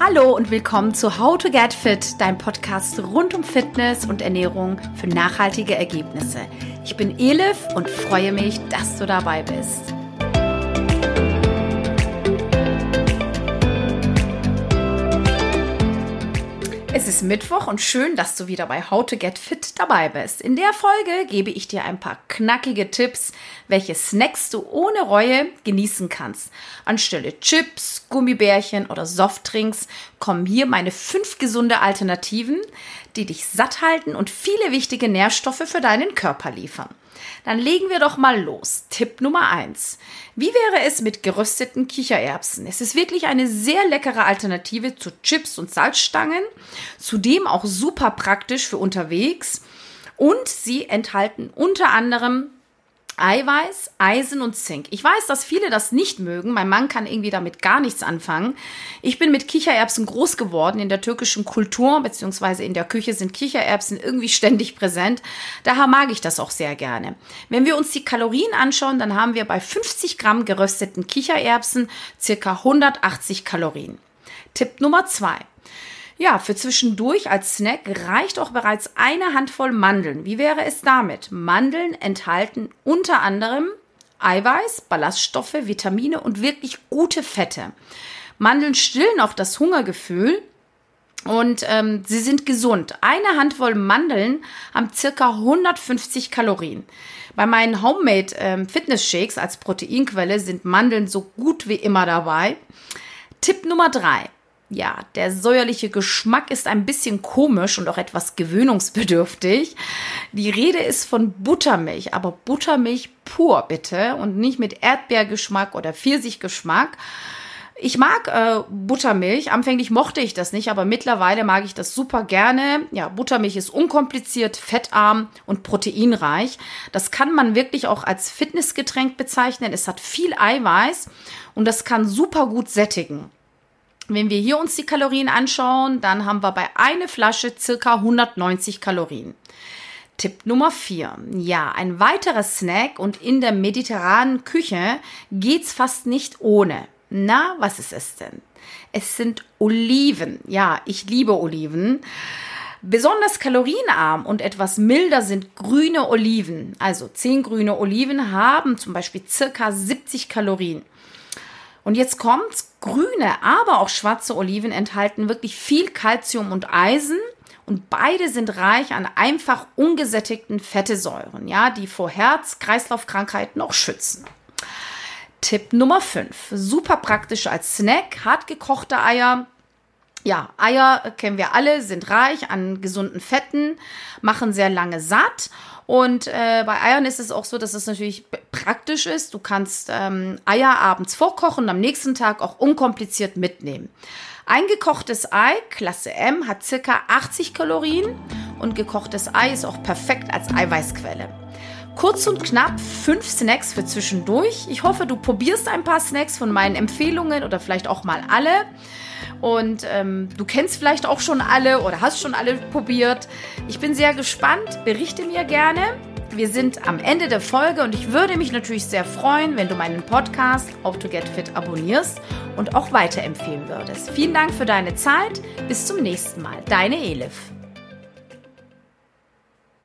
Hallo und willkommen zu How to Get Fit, dein Podcast rund um Fitness und Ernährung für nachhaltige Ergebnisse. Ich bin Elif und freue mich, dass du dabei bist. Es ist Mittwoch und schön, dass du wieder bei How to Get Fit dabei bist. In der Folge gebe ich dir ein paar knackige Tipps, welche Snacks du ohne Reue genießen kannst. Anstelle Chips, Gummibärchen oder Softdrinks kommen hier meine fünf gesunde Alternativen, die dich satt halten und viele wichtige Nährstoffe für deinen Körper liefern. Dann legen wir doch mal los. Tipp Nummer eins: Wie wäre es mit gerösteten Kichererbsen? Es ist wirklich eine sehr leckere Alternative zu Chips und Salzstangen, zudem auch super praktisch für unterwegs und sie enthalten unter anderem Eiweiß, Eisen und Zink. Ich weiß, dass viele das nicht mögen. Mein Mann kann irgendwie damit gar nichts anfangen. Ich bin mit Kichererbsen groß geworden. In der türkischen Kultur beziehungsweise in der Küche sind Kichererbsen irgendwie ständig präsent. Daher mag ich das auch sehr gerne. Wenn wir uns die Kalorien anschauen, dann haben wir bei 50 Gramm gerösteten Kichererbsen circa 180 Kalorien. Tipp Nummer zwei. Ja, für zwischendurch als Snack reicht auch bereits eine Handvoll Mandeln. Wie wäre es damit? Mandeln enthalten unter anderem Eiweiß, Ballaststoffe, Vitamine und wirklich gute Fette. Mandeln stillen auch das Hungergefühl und ähm, sie sind gesund. Eine Handvoll Mandeln haben circa 150 Kalorien. Bei meinen Homemade ähm, Fitness Shakes als Proteinquelle sind Mandeln so gut wie immer dabei. Tipp Nummer drei. Ja, der säuerliche Geschmack ist ein bisschen komisch und auch etwas gewöhnungsbedürftig. Die Rede ist von Buttermilch, aber Buttermilch pur bitte und nicht mit Erdbeergeschmack oder Pfirsichgeschmack. Ich mag äh, Buttermilch. Anfänglich mochte ich das nicht, aber mittlerweile mag ich das super gerne. Ja, Buttermilch ist unkompliziert, fettarm und proteinreich. Das kann man wirklich auch als Fitnessgetränk bezeichnen. Es hat viel Eiweiß und das kann super gut sättigen. Wenn wir hier uns die Kalorien anschauen, dann haben wir bei einer Flasche circa 190 Kalorien. Tipp Nummer 4. Ja, ein weiterer Snack und in der mediterranen Küche geht's fast nicht ohne. Na, was ist es denn? Es sind Oliven. Ja, ich liebe Oliven. Besonders kalorienarm und etwas milder sind grüne Oliven. Also 10 grüne Oliven haben zum Beispiel circa 70 Kalorien. Und jetzt kommt's, grüne, aber auch schwarze Oliven enthalten wirklich viel Kalzium und Eisen und beide sind reich an einfach ungesättigten Fettesäuren, ja, die vor Herz-Kreislauf-Krankheiten auch schützen. Tipp Nummer 5. Super praktisch als Snack, hart gekochte Eier. Ja, Eier kennen wir alle, sind reich an gesunden Fetten, machen sehr lange satt und äh, bei Eiern ist es auch so, dass es natürlich praktisch ist. Du kannst ähm, Eier abends vorkochen und am nächsten Tag auch unkompliziert mitnehmen. Ein gekochtes Ei, Klasse M, hat circa 80 Kalorien und gekochtes Ei ist auch perfekt als Eiweißquelle. Kurz und knapp fünf Snacks für zwischendurch. Ich hoffe, du probierst ein paar Snacks von meinen Empfehlungen oder vielleicht auch mal alle. Und ähm, du kennst vielleicht auch schon alle oder hast schon alle probiert. Ich bin sehr gespannt. Berichte mir gerne. Wir sind am Ende der Folge und ich würde mich natürlich sehr freuen, wenn du meinen Podcast How to Get Fit abonnierst und auch weiterempfehlen würdest. Vielen Dank für deine Zeit. Bis zum nächsten Mal. Deine Elif.